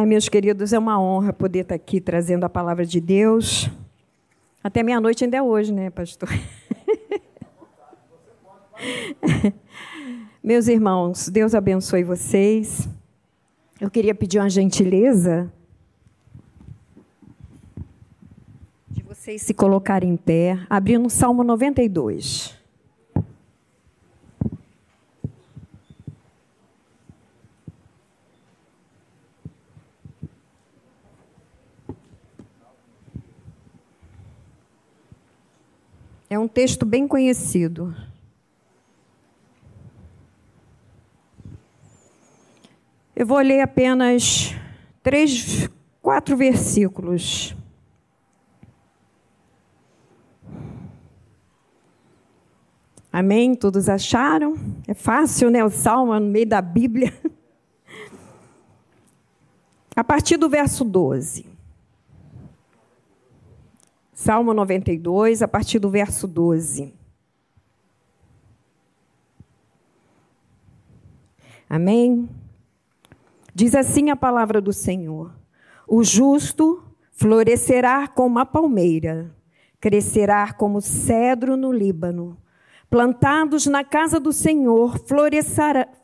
Ai, meus queridos, é uma honra poder estar aqui trazendo a palavra de Deus. Até meia-noite ainda é hoje, né, pastor? Meus irmãos, Deus abençoe vocês. Eu queria pedir uma gentileza de vocês se colocarem em pé, abrindo o Salmo 92. É um texto bem conhecido. Eu vou ler apenas três, quatro versículos. Amém? Todos acharam? É fácil, né? O salmo no meio da Bíblia. A partir do verso 12. Salmo 92, a partir do verso 12. Amém? Diz assim a palavra do Senhor: O justo florescerá como a palmeira, crescerá como cedro no Líbano. Plantados na casa do Senhor,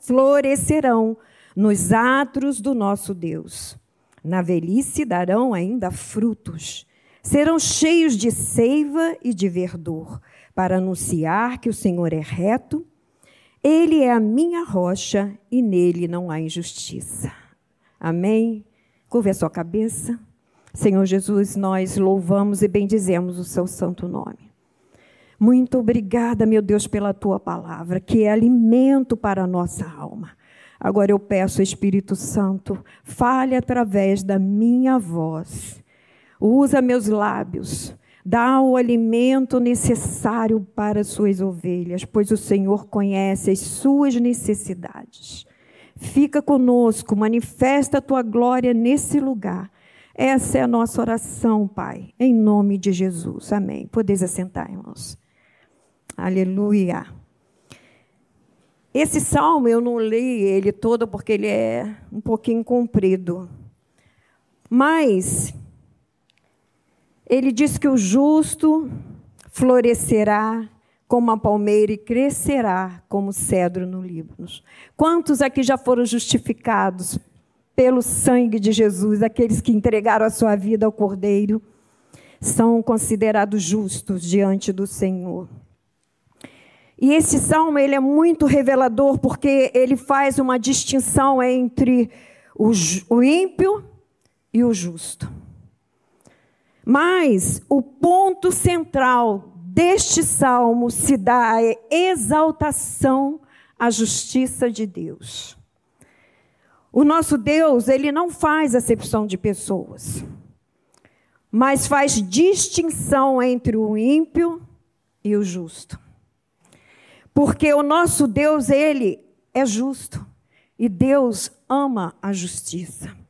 florescerão nos atros do nosso Deus. Na velhice darão ainda frutos serão cheios de seiva e de verdor, para anunciar que o Senhor é reto, ele é a minha rocha e nele não há injustiça. Amém? Curve a sua cabeça. Senhor Jesus, nós louvamos e bendizemos o seu santo nome. Muito obrigada, meu Deus, pela tua palavra, que é alimento para a nossa alma. Agora eu peço, Espírito Santo, fale através da minha voz Usa meus lábios. Dá o alimento necessário para as suas ovelhas, pois o Senhor conhece as suas necessidades. Fica conosco, manifesta a tua glória nesse lugar. Essa é a nossa oração, Pai, em nome de Jesus. Amém. Podeis assentar, irmãos. Aleluia. Esse salmo eu não li ele todo porque ele é um pouquinho comprido. Mas ele diz que o justo florescerá como a palmeira e crescerá como cedro no Líbano. Quantos aqui já foram justificados pelo sangue de Jesus, aqueles que entregaram a sua vida ao Cordeiro, são considerados justos diante do Senhor. E esse salmo ele é muito revelador porque ele faz uma distinção entre o, ímpio e o justo. Mas o ponto central deste salmo se dá a exaltação à justiça de Deus. O nosso Deus, ele não faz acepção de pessoas, mas faz distinção entre o ímpio e o justo. Porque o nosso Deus, ele é justo e Deus ama a justiça.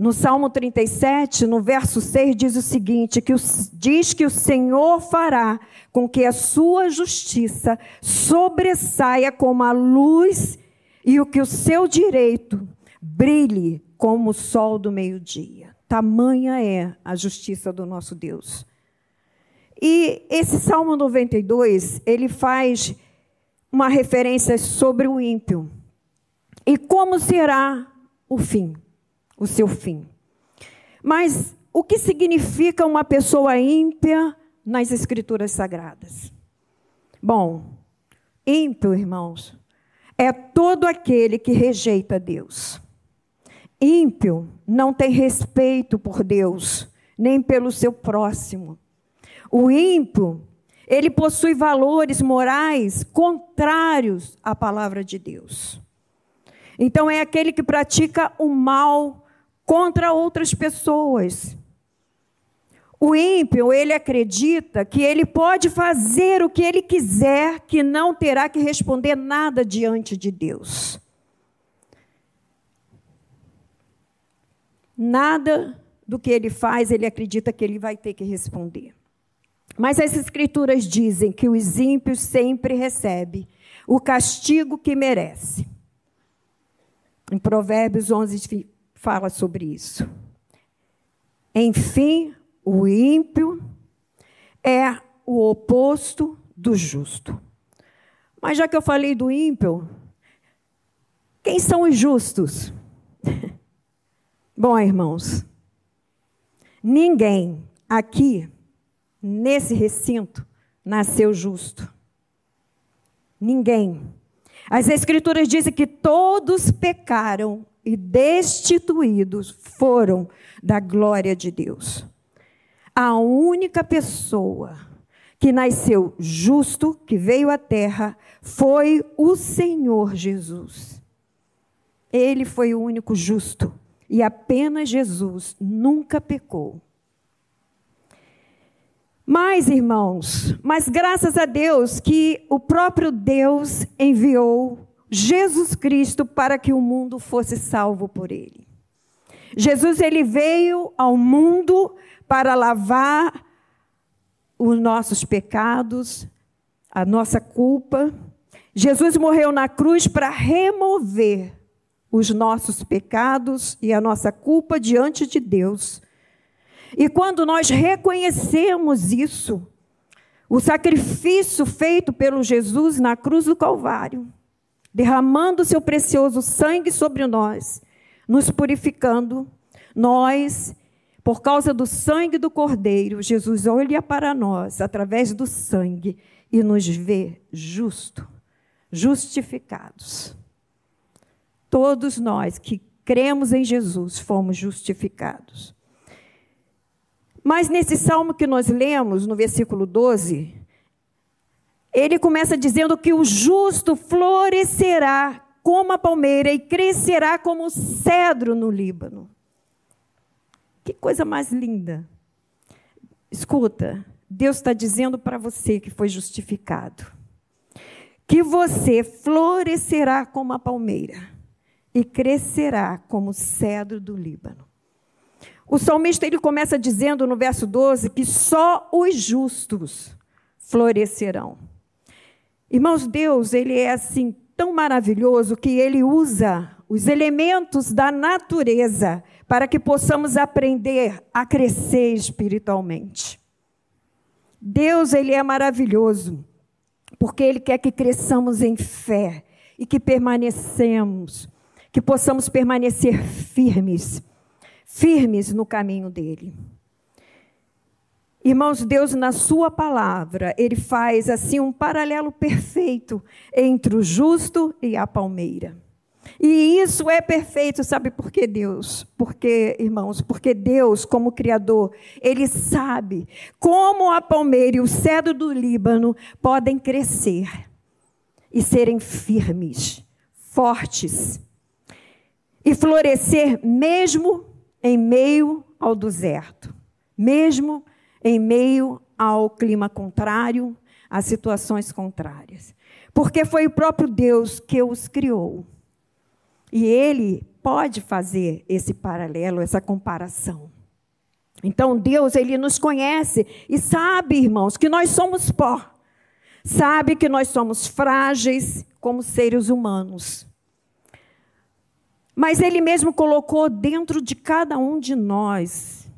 No Salmo 37, no verso 6, diz o seguinte: que o, diz que o Senhor fará com que a sua justiça sobressaia como a luz e o que o seu direito brilhe como o sol do meio-dia. Tamanha é a justiça do nosso Deus. E esse Salmo 92, ele faz uma referência sobre o ímpio. E como será o fim? O seu fim. Mas o que significa uma pessoa ímpia nas Escrituras Sagradas? Bom, ímpio, irmãos, é todo aquele que rejeita Deus. Ímpio não tem respeito por Deus, nem pelo seu próximo. O ímpio, ele possui valores morais contrários à palavra de Deus. Então, é aquele que pratica o mal contra outras pessoas. O ímpio, ele acredita que ele pode fazer o que ele quiser, que não terá que responder nada diante de Deus. Nada do que ele faz, ele acredita que ele vai ter que responder. Mas as escrituras dizem que os ímpios sempre recebem o castigo que merece. Em Provérbios 11, fala sobre isso. Enfim, o ímpio é o oposto do justo. Mas já que eu falei do ímpio, quem são os justos? Bom, irmãos, ninguém aqui, nesse recinto, nasceu justo. Ninguém. As Escrituras dizem que todos pecaram e destituídos foram da glória de Deus. A única pessoa que nasceu justo, que veio à terra, foi o Senhor Jesus. Ele foi o único justo e apenas Jesus nunca pecou. Mas, irmãos, mas graças a Deus que o próprio Deus enviou Jesus Cristo para que o mundo fosse salvo por ele. Jesus ele veio ao mundo para lavar os nossos pecados, a nossa culpa. Jesus morreu na cruz para remover os nossos pecados e a nossa culpa diante de Deus. E quando nós reconhecemos isso, o sacrifício feito pelo Jesus na cruz do Calvário, derramando seu precioso sangue sobre nós, nos purificando, nós, por causa do sangue do Cordeiro, Jesus olha para nós através do sangue e nos vê justo, justificados. Todos nós que cremos em Jesus fomos justificados. Mas nesse salmo que nós lemos, no versículo 12, ele começa dizendo que o justo florescerá como a palmeira e crescerá como o cedro no Líbano. Que coisa mais linda. Escuta, Deus está dizendo para você que foi justificado, que você florescerá como a palmeira e crescerá como o cedro do Líbano. O salmista ele começa dizendo no verso 12 que só os justos florescerão. Irmãos, Deus, ele é assim tão maravilhoso que ele usa os elementos da natureza para que possamos aprender a crescer espiritualmente. Deus, ele é maravilhoso, porque ele quer que cresçamos em fé e que permanecemos, que possamos permanecer firmes, firmes no caminho dele. Irmãos, Deus, na Sua palavra, Ele faz assim um paralelo perfeito entre o justo e a palmeira. E isso é perfeito, sabe por que Deus? Porque, irmãos, porque Deus, como Criador, Ele sabe como a palmeira e o cedro do Líbano podem crescer e serem firmes, fortes e florescer mesmo em meio ao deserto, mesmo em meio ao clima contrário, a situações contrárias. Porque foi o próprio Deus que os criou. E ele pode fazer esse paralelo, essa comparação. Então Deus, ele nos conhece e sabe, irmãos, que nós somos pó. Sabe que nós somos frágeis como seres humanos. Mas ele mesmo colocou dentro de cada um de nós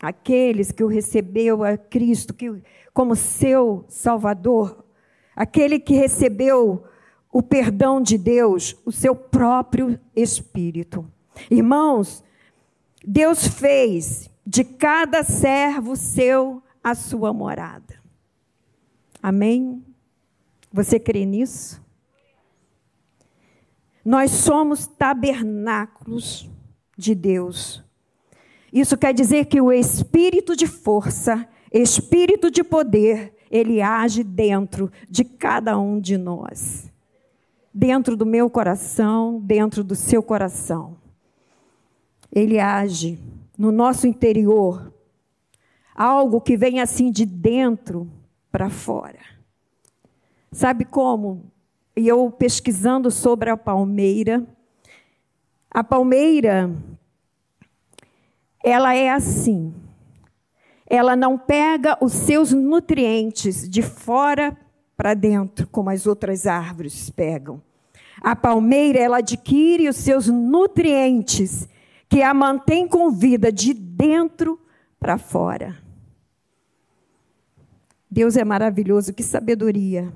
aqueles que o recebeu a Cristo que, como seu Salvador, aquele que recebeu o perdão de Deus, o seu próprio Espírito. Irmãos, Deus fez de cada servo seu a sua morada. Amém? Você crê nisso? Nós somos tabernáculos de Deus isso quer dizer que o espírito de força, espírito de poder, ele age dentro de cada um de nós. Dentro do meu coração, dentro do seu coração. Ele age no nosso interior. Algo que vem assim de dentro para fora. Sabe como? E eu pesquisando sobre a palmeira, a palmeira ela é assim. Ela não pega os seus nutrientes de fora para dentro, como as outras árvores pegam. A palmeira, ela adquire os seus nutrientes que a mantém com vida de dentro para fora. Deus é maravilhoso, que sabedoria.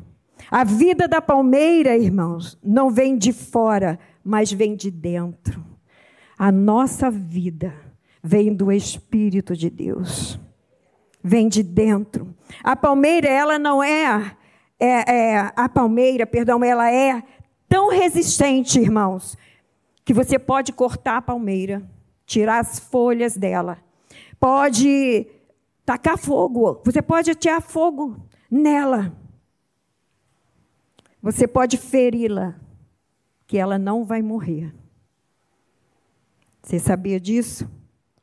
A vida da palmeira, irmãos, não vem de fora, mas vem de dentro. A nossa vida vem do Espírito de Deus. Vem de dentro. A palmeira, ela não é, é, é a palmeira, perdão, ela é tão resistente, irmãos, que você pode cortar a palmeira, tirar as folhas dela, pode tacar fogo, você pode atirar fogo nela. Você pode feri-la, que ela não vai morrer. Você sabia disso?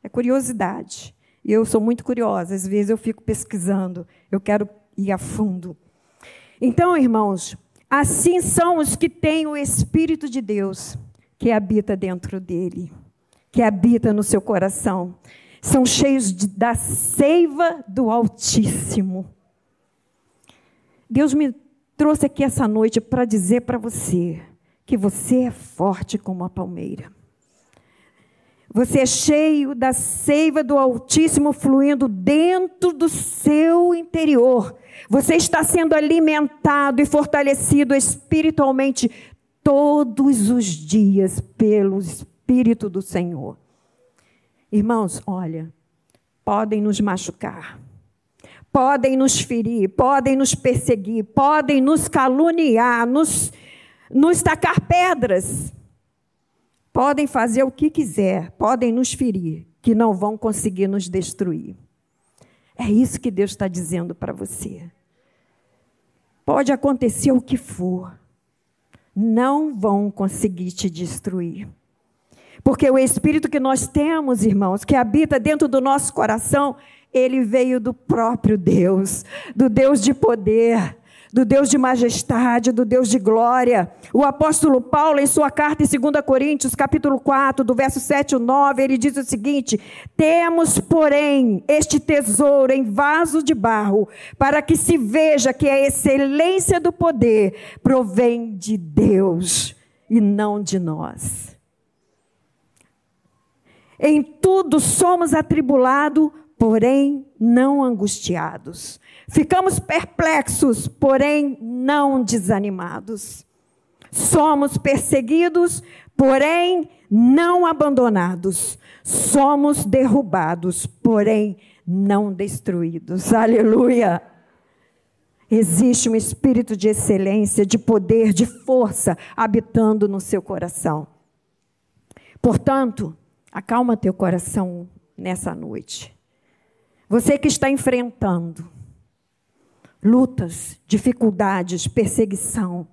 É curiosidade. E eu sou muito curiosa, às vezes eu fico pesquisando, eu quero ir a fundo. Então, irmãos, assim são os que têm o Espírito de Deus que habita dentro dele, que habita no seu coração. São cheios de, da seiva do Altíssimo. Deus me trouxe aqui essa noite para dizer para você que você é forte como a palmeira. Você é cheio da seiva do Altíssimo fluindo dentro do seu interior. Você está sendo alimentado e fortalecido espiritualmente todos os dias pelo Espírito do Senhor. Irmãos, olha, podem nos machucar, podem nos ferir, podem nos perseguir, podem nos caluniar, nos, nos tacar pedras, podem fazer o que quiser, podem nos ferir, que não vão conseguir nos destruir. É isso que Deus está dizendo para você. Pode acontecer o que for, não vão conseguir te destruir. Porque o Espírito que nós temos, irmãos, que habita dentro do nosso coração, ele veio do próprio Deus, do Deus de poder, do Deus de majestade, do Deus de glória. O apóstolo Paulo, em sua carta em 2 Coríntios, capítulo 4, do verso 7 ao 9, ele diz o seguinte: Temos, porém, este tesouro em vaso de barro, para que se veja que a excelência do poder provém de Deus e não de nós. Em tudo somos atribulados, porém não angustiados Ficamos perplexos, porém não desanimados. Somos perseguidos, porém não abandonados. Somos derrubados, porém não destruídos. Aleluia! Existe um espírito de excelência, de poder, de força habitando no seu coração. Portanto, acalma teu coração nessa noite. Você que está enfrentando lutas, dificuldades, perseguição.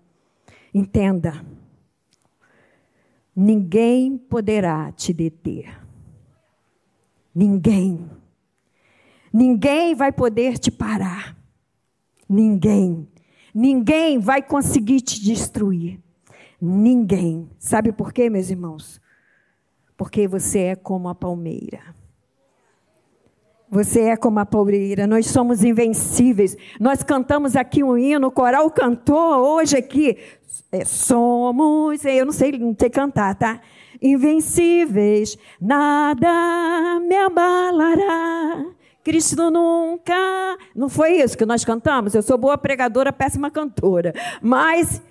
Entenda, ninguém poderá te deter. Ninguém. Ninguém vai poder te parar. Ninguém. Ninguém vai conseguir te destruir. Ninguém. Sabe por quê, meus irmãos? Porque você é como a palmeira. Você é como a palmeira, nós somos invencíveis. Nós cantamos aqui um hino, o coral cantou hoje aqui. É, somos, eu não sei, não sei cantar, tá? Invencíveis, nada me abalará. Cristo nunca. Não foi isso que nós cantamos? Eu sou boa pregadora, péssima cantora. Mas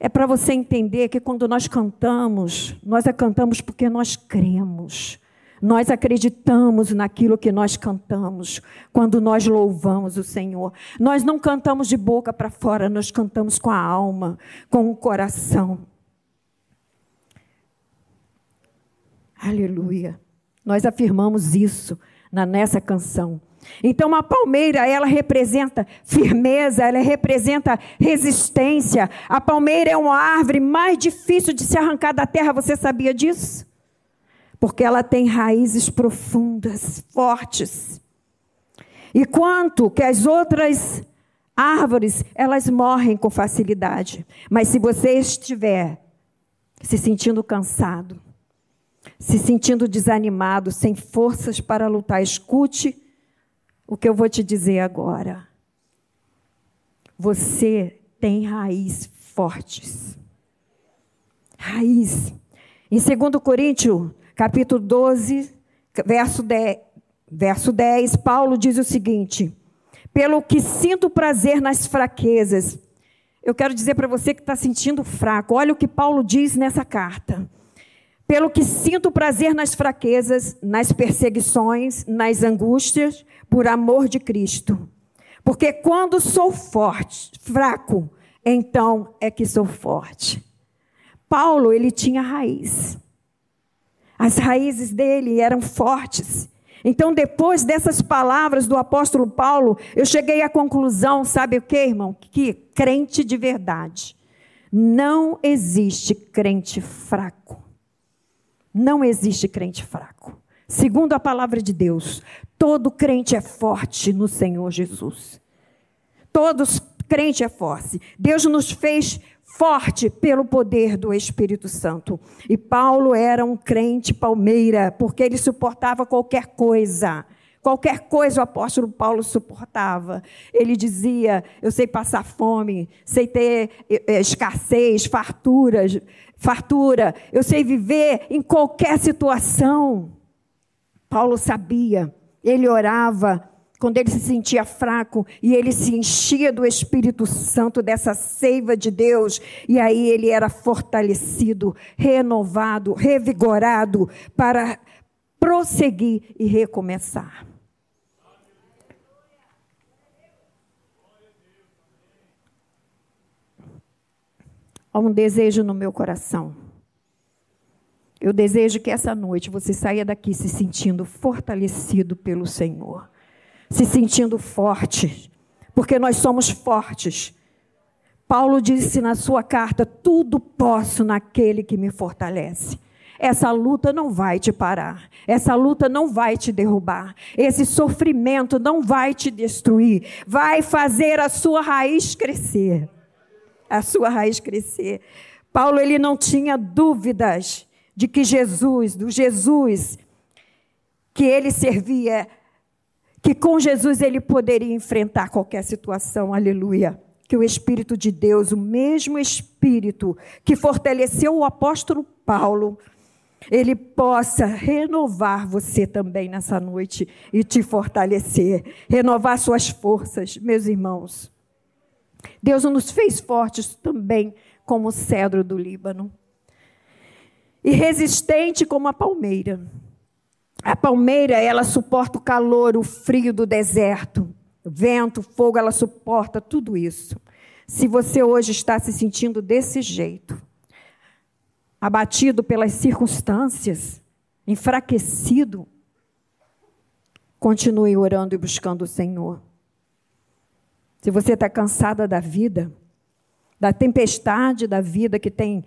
é para você entender que quando nós cantamos, nós a cantamos porque nós cremos. Nós acreditamos naquilo que nós cantamos quando nós louvamos o Senhor. Nós não cantamos de boca para fora, nós cantamos com a alma, com o coração. Aleluia. Nós afirmamos isso na nessa canção. Então a palmeira, ela representa firmeza, ela representa resistência. A palmeira é uma árvore mais difícil de se arrancar da terra, você sabia disso? Porque ela tem raízes profundas, fortes. E quanto que as outras árvores, elas morrem com facilidade. Mas se você estiver se sentindo cansado, se sentindo desanimado, sem forças para lutar, escute o que eu vou te dizer agora. Você tem raiz fortes. Raiz Em 2 Coríntios, capítulo 12, verso 10, verso 10, Paulo diz o seguinte: Pelo que sinto prazer nas fraquezas. Eu quero dizer para você que está sentindo fraco, olha o que Paulo diz nessa carta. Pelo que sinto prazer nas fraquezas, nas perseguições, nas angústias, por amor de Cristo. Porque quando sou forte, fraco, então é que sou forte. Paulo, ele tinha raiz. As raízes dele eram fortes. Então, depois dessas palavras do apóstolo Paulo, eu cheguei à conclusão, sabe o que, irmão? Que crente de verdade. Não existe crente fraco. Não existe crente fraco. Segundo a palavra de Deus, todo crente é forte no Senhor Jesus. Todos crente é forte. Deus nos fez forte pelo poder do Espírito Santo. E Paulo era um crente palmeira, porque ele suportava qualquer coisa. Qualquer coisa o apóstolo Paulo suportava. Ele dizia: Eu sei passar fome, sei ter é, escassez, farturas, fartura, eu sei viver em qualquer situação. Paulo sabia, ele orava, quando ele se sentia fraco e ele se enchia do Espírito Santo, dessa seiva de Deus, e aí ele era fortalecido, renovado, revigorado para prosseguir e recomeçar. Há um desejo no meu coração. Eu desejo que essa noite você saia daqui se sentindo fortalecido pelo Senhor se sentindo forte, porque nós somos fortes. Paulo disse na sua carta: Tudo posso naquele que me fortalece. Essa luta não vai te parar, essa luta não vai te derrubar, esse sofrimento não vai te destruir, vai fazer a sua raiz crescer. A sua raiz crescer. Paulo ele não tinha dúvidas de que Jesus, do Jesus que ele servia, que com Jesus ele poderia enfrentar qualquer situação, aleluia. Que o Espírito de Deus, o mesmo Espírito que fortaleceu o apóstolo Paulo, ele possa renovar você também nessa noite e te fortalecer, renovar suas forças, meus irmãos. Deus nos fez fortes também como o cedro do Líbano e resistente como a palmeira. A palmeira, ela suporta o calor, o frio do deserto, vento, fogo, ela suporta tudo isso. Se você hoje está se sentindo desse jeito, abatido pelas circunstâncias, enfraquecido, continue orando e buscando o Senhor. Se você está cansada da vida, da tempestade da vida que tem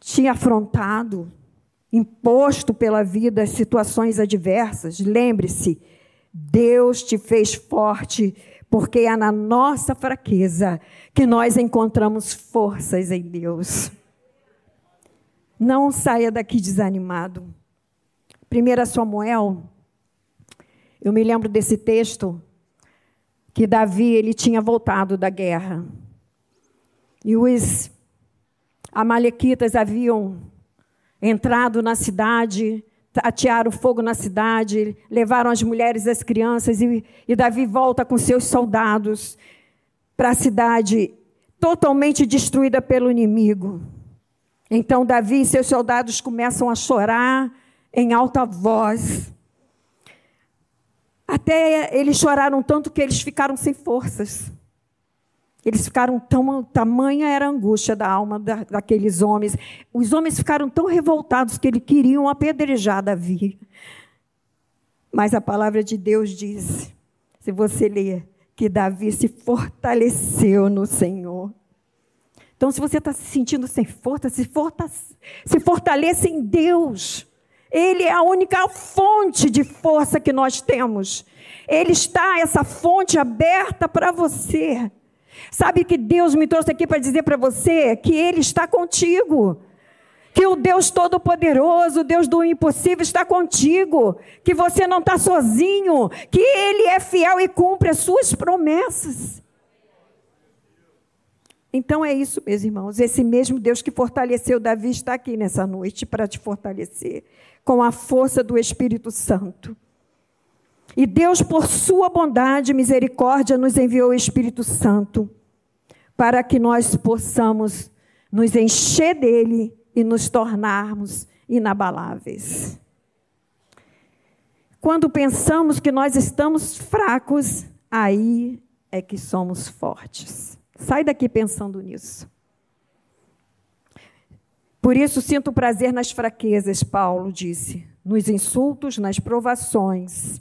te afrontado, imposto pela vida situações adversas, lembre-se, Deus te fez forte, porque é na nossa fraqueza que nós encontramos forças em Deus. Não saia daqui desanimado. 1 Samuel, eu me lembro desse texto que Davi ele tinha voltado da guerra. E os amalequitas haviam entrado na cidade, atearam fogo na cidade, levaram as mulheres e as crianças, e, e Davi volta com seus soldados para a cidade totalmente destruída pelo inimigo. Então Davi e seus soldados começam a chorar em alta voz. Até eles choraram tanto que eles ficaram sem forças. Eles ficaram tão. Tamanha era a angústia da alma da, daqueles homens. Os homens ficaram tão revoltados que eles queriam apedrejar Davi. Mas a palavra de Deus diz, se você ler, que Davi se fortaleceu no Senhor. Então, se você está se sentindo sem força, se, forta, se fortaleça em Deus. Ele é a única fonte de força que nós temos. Ele está, essa fonte aberta para você. Sabe que Deus me trouxe aqui para dizer para você que Ele está contigo. Que o Deus Todo-Poderoso, o Deus do impossível está contigo. Que você não está sozinho. Que Ele é fiel e cumpre as suas promessas. Então é isso, meus irmãos. Esse mesmo Deus que fortaleceu Davi está aqui nessa noite para te fortalecer com a força do Espírito Santo. E Deus, por sua bondade e misericórdia, nos enviou o Espírito Santo para que nós possamos nos encher dele e nos tornarmos inabaláveis. Quando pensamos que nós estamos fracos, aí é que somos fortes. Sai daqui pensando nisso. Por isso sinto prazer nas fraquezas, Paulo disse, nos insultos, nas provações,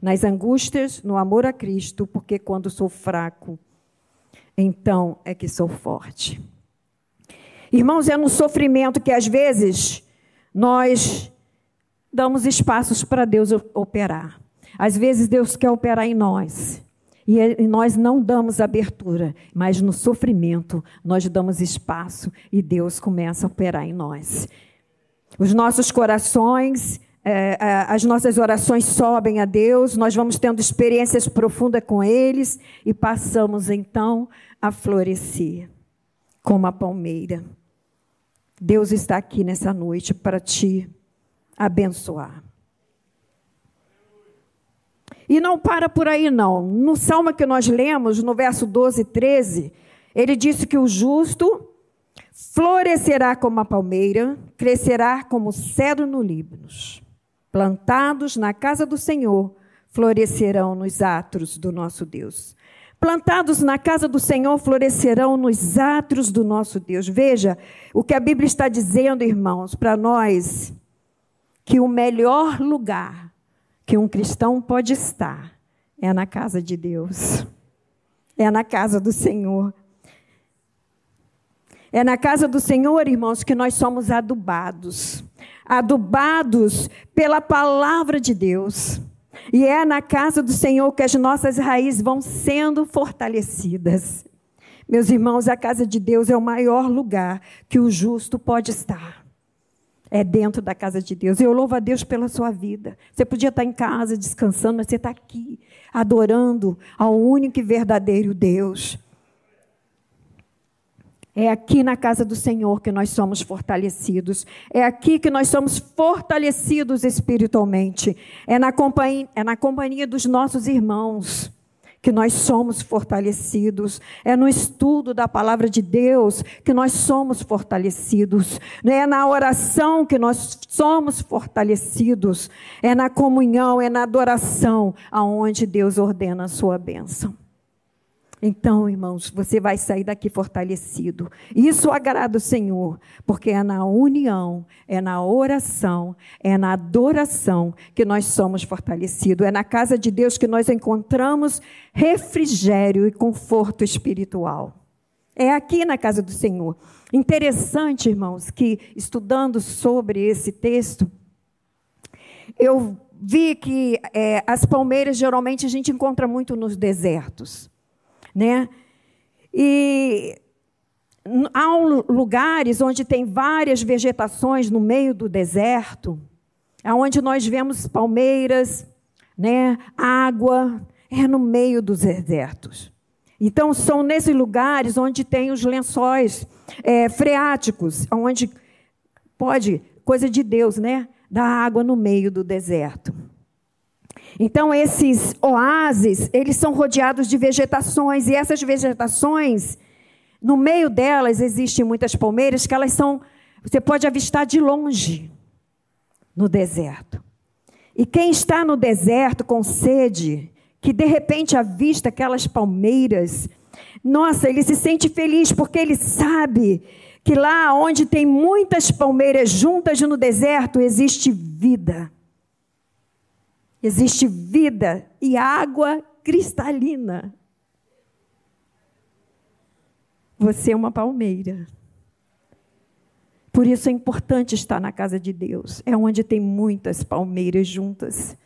nas angústias, no amor a Cristo, porque quando sou fraco, então é que sou forte. Irmãos, é no sofrimento que às vezes nós damos espaços para Deus operar. Às vezes Deus quer operar em nós. E nós não damos abertura, mas no sofrimento nós damos espaço e Deus começa a operar em nós. Os nossos corações, é, é, as nossas orações sobem a Deus, nós vamos tendo experiências profundas com eles e passamos então a florescer como a palmeira. Deus está aqui nessa noite para te abençoar. E não para por aí, não. No salmo que nós lemos, no verso 12 e 13, ele disse que o justo florescerá como a palmeira, crescerá como cedro no Líbano. Plantados na casa do Senhor, florescerão nos átrios do nosso Deus. Plantados na casa do Senhor, florescerão nos átrios do nosso Deus. Veja o que a Bíblia está dizendo, irmãos, para nós, que o melhor lugar que um cristão pode estar é na casa de Deus, é na casa do Senhor. É na casa do Senhor, irmãos, que nós somos adubados adubados pela palavra de Deus. E é na casa do Senhor que as nossas raízes vão sendo fortalecidas. Meus irmãos, a casa de Deus é o maior lugar que o justo pode estar é dentro da casa de Deus. Eu louvo a Deus pela sua vida. Você podia estar em casa descansando, mas você está aqui, adorando ao único e verdadeiro Deus. É aqui na casa do Senhor que nós somos fortalecidos. É aqui que nós somos fortalecidos espiritualmente. É na companhia, é na companhia dos nossos irmãos que nós somos fortalecidos. É no estudo da palavra de Deus que nós somos fortalecidos. É na oração que nós somos fortalecidos. É na comunhão, é na adoração aonde Deus ordena a sua bênção. Então, irmãos, você vai sair daqui fortalecido. Isso agrada o Senhor, porque é na união, é na oração, é na adoração que nós somos fortalecidos. É na casa de Deus que nós encontramos refrigério e conforto espiritual. É aqui na casa do Senhor. Interessante, irmãos, que estudando sobre esse texto, eu vi que é, as palmeiras geralmente a gente encontra muito nos desertos né? E há lugares onde tem várias vegetações no meio do deserto, aonde nós vemos palmeiras, né, água, é no meio dos desertos. Então são nesses lugares onde tem os lençóis é, freáticos, onde pode coisa de Deus, né, dar água no meio do deserto. Então, esses oásis, eles são rodeados de vegetações, e essas vegetações, no meio delas existem muitas palmeiras que elas são, você pode avistar de longe no deserto. E quem está no deserto com sede, que de repente avista aquelas palmeiras, nossa, ele se sente feliz porque ele sabe que lá onde tem muitas palmeiras juntas no deserto existe vida. Existe vida e água cristalina. Você é uma palmeira. Por isso é importante estar na casa de Deus. É onde tem muitas palmeiras juntas.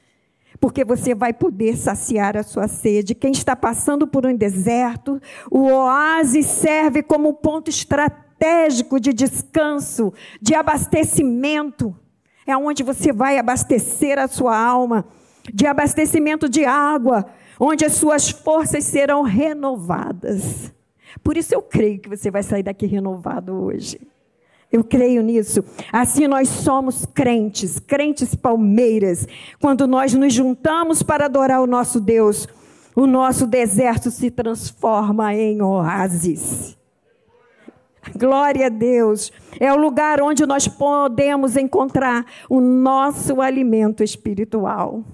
Porque você vai poder saciar a sua sede. Quem está passando por um deserto, o oásis serve como ponto estratégico de descanso, de abastecimento. É onde você vai abastecer a sua alma de abastecimento de água, onde as suas forças serão renovadas. Por isso eu creio que você vai sair daqui renovado hoje. Eu creio nisso. Assim nós somos crentes, crentes palmeiras. Quando nós nos juntamos para adorar o nosso Deus, o nosso deserto se transforma em oásis. Glória a Deus. É o lugar onde nós podemos encontrar o nosso alimento espiritual.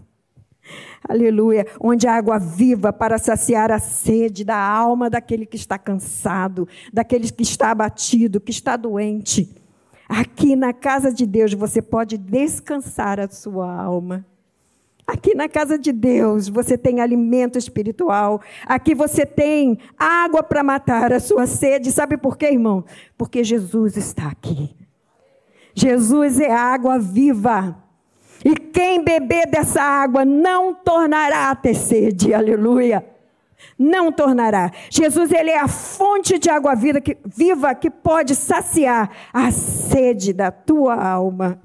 Aleluia. Onde a água viva para saciar a sede da alma daquele que está cansado, daquele que está abatido, que está doente. Aqui na casa de Deus você pode descansar a sua alma. Aqui na casa de Deus você tem alimento espiritual. Aqui você tem água para matar a sua sede. Sabe por quê, irmão? Porque Jesus está aqui. Jesus é água viva. E quem beber dessa água não tornará a ter sede. Aleluia. Não tornará. Jesus, ele é a fonte de água viva que, viva que pode saciar a sede da tua alma.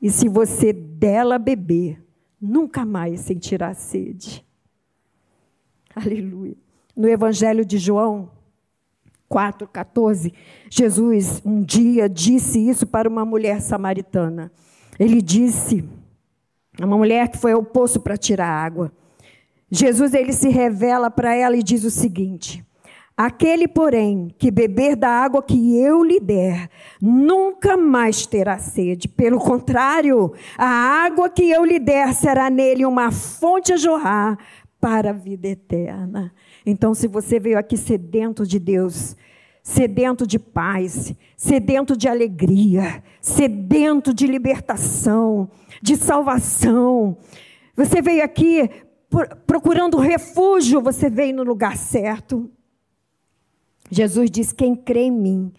E se você dela beber, nunca mais sentirá sede. Aleluia. No Evangelho de João 4,14, Jesus um dia disse isso para uma mulher samaritana. Ele disse, uma mulher que foi ao poço para tirar água. Jesus ele se revela para ela e diz o seguinte: Aquele, porém, que beber da água que eu lhe der, nunca mais terá sede. Pelo contrário, a água que eu lhe der será nele uma fonte a jorrar para a vida eterna. Então, se você veio aqui sedento de Deus, sedento de paz, sedento de alegria, sedento de libertação, de salvação, você veio aqui procurando refúgio, você veio no lugar certo. Jesus diz: Quem crê em mim,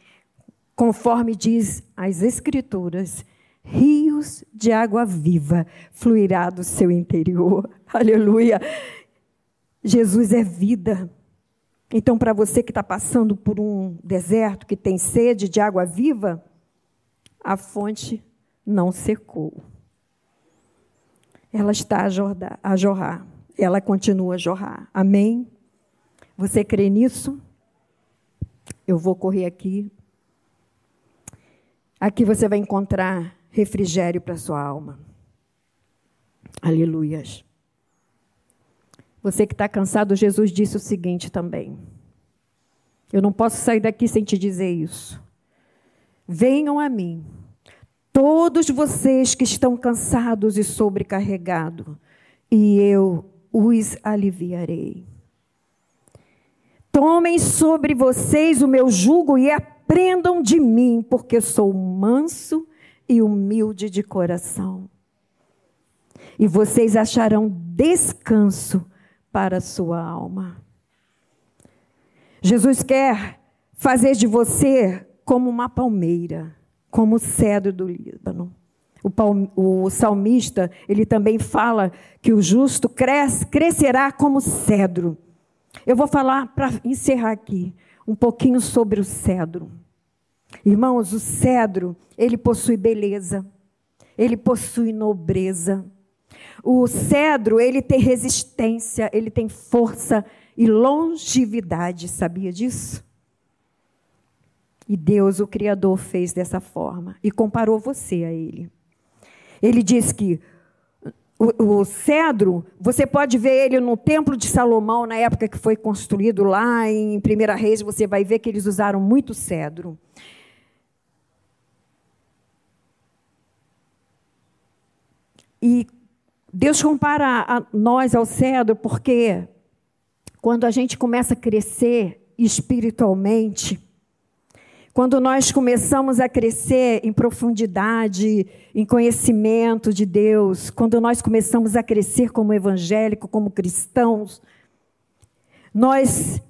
conforme diz as Escrituras, rios de água viva fluirá do seu interior. Aleluia. Jesus é vida. Então, para você que está passando por um deserto, que tem sede de água viva, a fonte não secou. Ela está a jorrar. Ela continua a jorrar. Amém? Você crê nisso? Eu vou correr aqui. Aqui você vai encontrar refrigério para sua alma. Aleluias. Você que está cansado, Jesus disse o seguinte também. Eu não posso sair daqui sem te dizer isso. Venham a mim, todos vocês que estão cansados e sobrecarregados, e eu os aliviarei. Tomem sobre vocês o meu jugo e aprendam de mim, porque sou manso e humilde de coração. E vocês acharão descanso para a sua alma. Jesus quer fazer de você como uma palmeira, como o cedro do Líbano. O, o, salmista, ele também fala que o justo cresce, crescerá como cedro. Eu vou falar, para encerrar aqui, um pouquinho sobre o cedro. Irmãos, o cedro, ele possui beleza, ele possui nobreza. O cedro, ele tem resistência, ele tem força e longevidade, sabia disso? E Deus, o Criador, fez dessa forma e comparou você a ele. Ele diz que o, o, cedro, você pode ver ele no Templo de Salomão, na época que foi construído lá em Primeira Reis, você vai ver que eles usaram muito cedro. E Deus compara a nós ao cedro porque quando a gente começa a crescer espiritualmente, quando nós começamos a crescer em profundidade, em conhecimento de Deus, quando nós começamos a crescer como evangélico, como cristãos, nós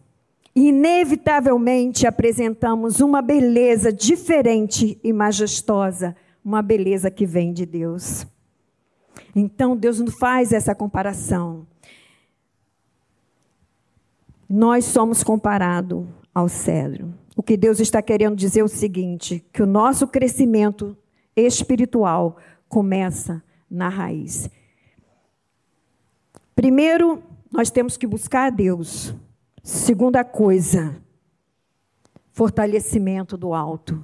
inevitavelmente apresentamos uma beleza diferente e majestosa, uma beleza que vem de Deus. Então Deus não faz essa comparação. Nós somos comparados ao cedro. O que Deus está querendo dizer é o seguinte: que o nosso crescimento espiritual começa na raiz. Primeiro, nós temos que buscar a Deus. Segunda coisa, fortalecimento do alto.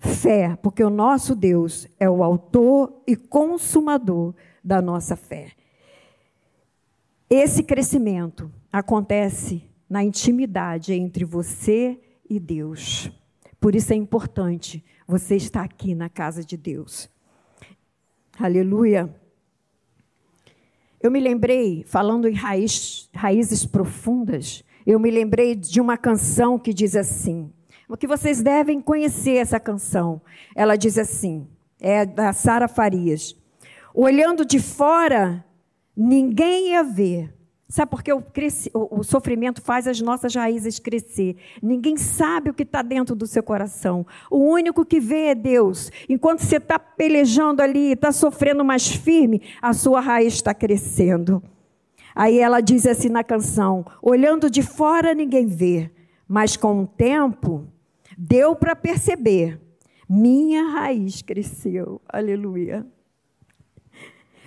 Fé, porque o nosso Deus é o autor e consumador da nossa fé. Esse crescimento acontece na intimidade entre você e Deus. Por isso é importante você estar aqui na casa de Deus. Aleluia. Eu me lembrei, falando em raiz, raízes profundas, eu me lembrei de uma canção que diz assim: que vocês devem conhecer essa canção. Ela diz assim: é da Sara Farias. Olhando de fora, ninguém ia ver. Sabe por que o, o, sofrimento faz as nossas raízes crescer? Ninguém sabe o que está dentro do seu coração. O único que vê é Deus. Enquanto você está pelejando ali, está sofrendo mais firme, a sua raiz está crescendo. Aí ela diz assim na canção: olhando de fora ninguém vê, mas com o tempo deu para perceber, minha raiz cresceu. Aleluia.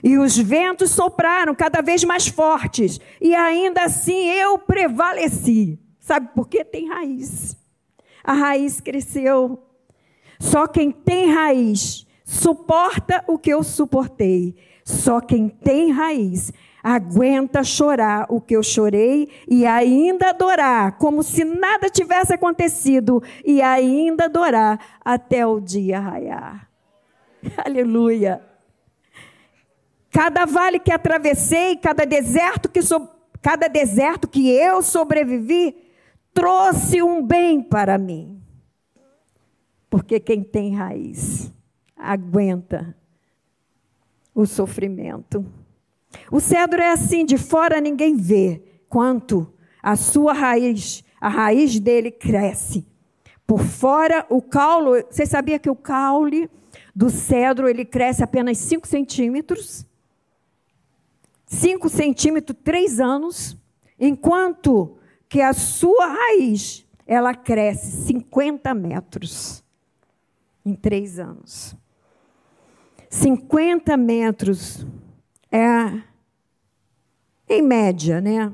E os ventos sopraram cada vez mais fortes, e ainda assim eu prevaleci. Sabe por quê? Tem raiz. A raiz cresceu. Só quem tem raiz suporta o que eu suportei. Só quem tem raiz aguenta chorar o que eu chorei e ainda adorar, como se nada tivesse acontecido, e ainda adorar até o dia raiar. Aleluia. Cada vale que atravessei, cada deserto que so, cada deserto que eu sobrevivi, trouxe um bem para mim. Porque quem tem raiz aguenta o sofrimento. O cedro é assim, de fora ninguém vê, quanto a sua raiz, a raiz dele cresce. Por fora, o caule, você sabia que o caule do cedro ele cresce apenas 5 centímetros? 5 centímetros, 3 anos, enquanto que a sua raiz ela cresce 50 metros em 3 anos. 50 metros é, em média, né?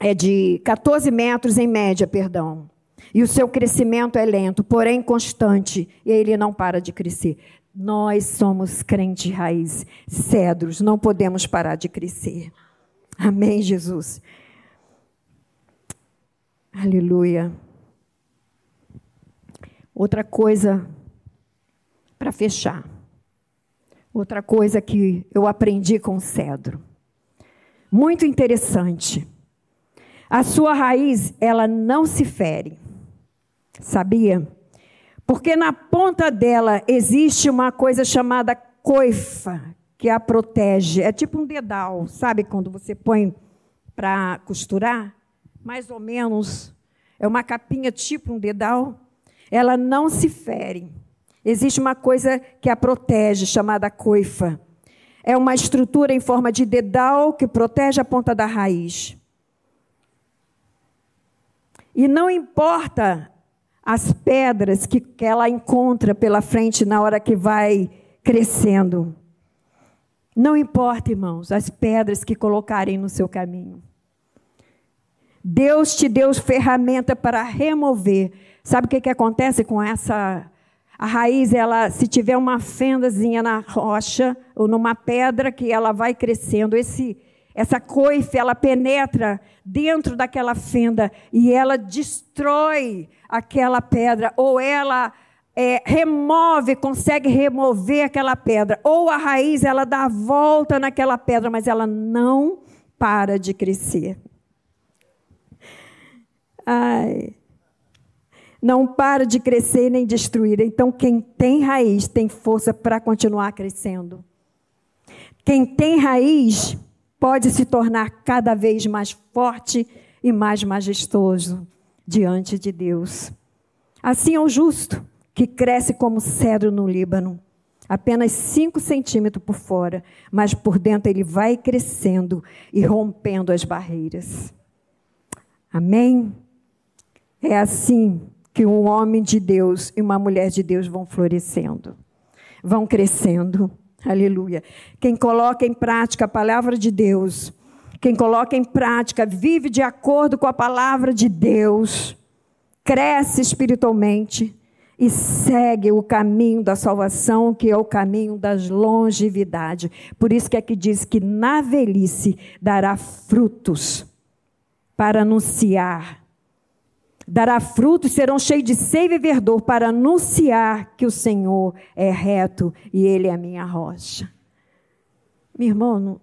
É de 14 metros em média, perdão. E o seu crescimento é lento, porém constante, e ele não para de crescer. Nós somos crente raiz, cedros, não podemos parar de crescer. Amém, Jesus. Aleluia. Outra coisa para fechar. Outra coisa que eu aprendi com o cedro. Muito interessante. A sua raiz, ela não se fere. Sabia? Porque na ponta dela existe uma coisa chamada coifa, que a protege. É tipo um dedal, sabe quando você põe para costurar? Mais ou menos. É uma capinha tipo um dedal. Ela não se fere. Existe uma coisa que a protege, chamada coifa. É uma estrutura em forma de dedal que protege a ponta da raiz. E não importa as pedras que, ela encontra pela frente na hora que vai crescendo. Não importa, irmãos, as pedras que colocarem no seu caminho. Deus te deu ferramenta para remover. Sabe o que, que acontece com essa a raiz, ela, se tiver uma fendazinha na rocha ou numa pedra que ela vai crescendo, esse, essa coife, ela penetra dentro daquela fenda e ela destrói aquela pedra, ou ela é, remove, consegue remover aquela pedra, ou a raiz, ela dá a volta naquela pedra, mas ela não para de crescer. Ai não para de crescer nem destruir. Então, quem tem raiz tem força para continuar crescendo. Quem tem raiz pode se tornar cada vez mais forte e mais majestoso diante de Deus. Assim é o justo, que cresce como cedro no Líbano, apenas 5 centímetros por fora, mas por dentro ele vai crescendo e rompendo as barreiras. Amém? É assim que um homem de Deus e uma mulher de Deus vão florescendo, vão crescendo. Aleluia. Quem coloca em prática a palavra de Deus, quem coloca em prática, vive de acordo com a palavra de Deus. cresce espiritualmente e segue o caminho da salvação, que é o caminho das longevidade. Por isso que aqui diz que na velhice dará frutos para anunciar. Dará frutos, serão cheios de seiva e verdor para anunciar que o Senhor é reto e Ele é a minha rocha. Meu irmão,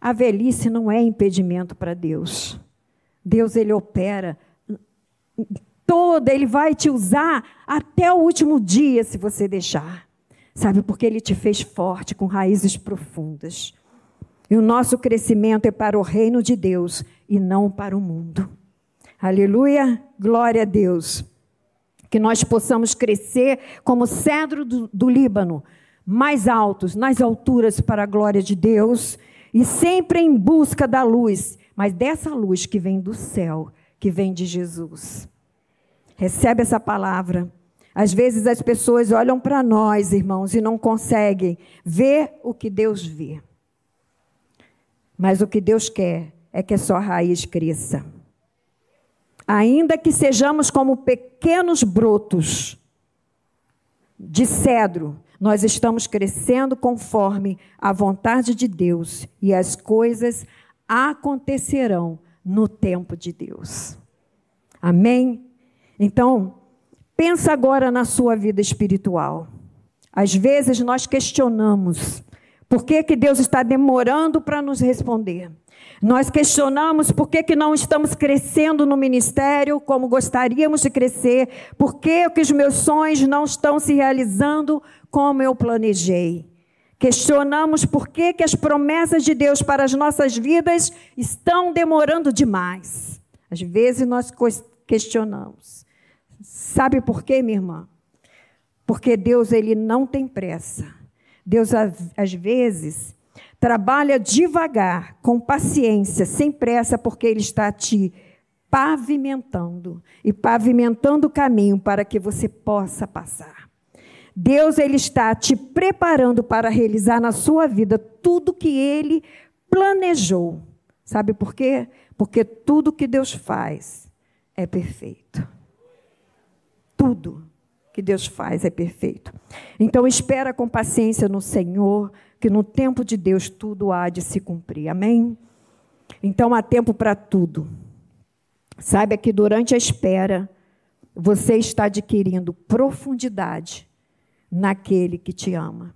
a velhice não é impedimento para Deus. Deus, Ele opera toda, Ele vai te usar até o último dia, se você deixar. Sabe, porque Ele te fez forte, com raízes profundas. E o nosso crescimento é para o reino de Deus e não para o mundo. Aleluia, glória a Deus. Que nós possamos crescer como cedro do, do Líbano, mais altos, nas alturas para a glória de Deus e sempre em busca da luz, mas dessa luz que vem do céu, que vem de Jesus. Recebe essa palavra. Às vezes as pessoas olham para nós, irmãos, e não conseguem ver o que Deus vê. Mas o que Deus quer é que a sua raiz cresça. Ainda que sejamos como pequenos brotos de cedro, nós estamos crescendo conforme a vontade de Deus e as coisas acontecerão no tempo de Deus. Amém? Então, pensa agora na sua vida espiritual. Às vezes nós questionamos por que, que Deus está demorando para nos responder. Nós questionamos por que, que não estamos crescendo no ministério como gostaríamos de crescer, por que, que os meus sonhos não estão se realizando como eu planejei. Questionamos por que, que as promessas de Deus para as nossas vidas estão demorando demais. Às vezes nós questionamos. Sabe por quê, minha irmã? Porque Deus ele não tem pressa. Deus às vezes trabalha devagar, com paciência, sem pressa, porque ele está te pavimentando e pavimentando o caminho para que você possa passar. Deus ele está te preparando para realizar na sua vida tudo que ele planejou. Sabe por quê? Porque tudo que Deus faz é perfeito tudo que Deus faz é perfeito. Então espera com paciência no Senhor, que no tempo de Deus tudo há de se cumprir. Amém? Então há tempo para tudo. Saiba que durante a espera você está adquirindo profundidade naquele que te ama.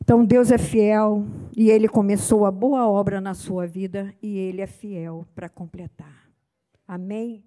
Então Deus é fiel e ele começou a boa obra na sua vida e ele é fiel para completar. Amém?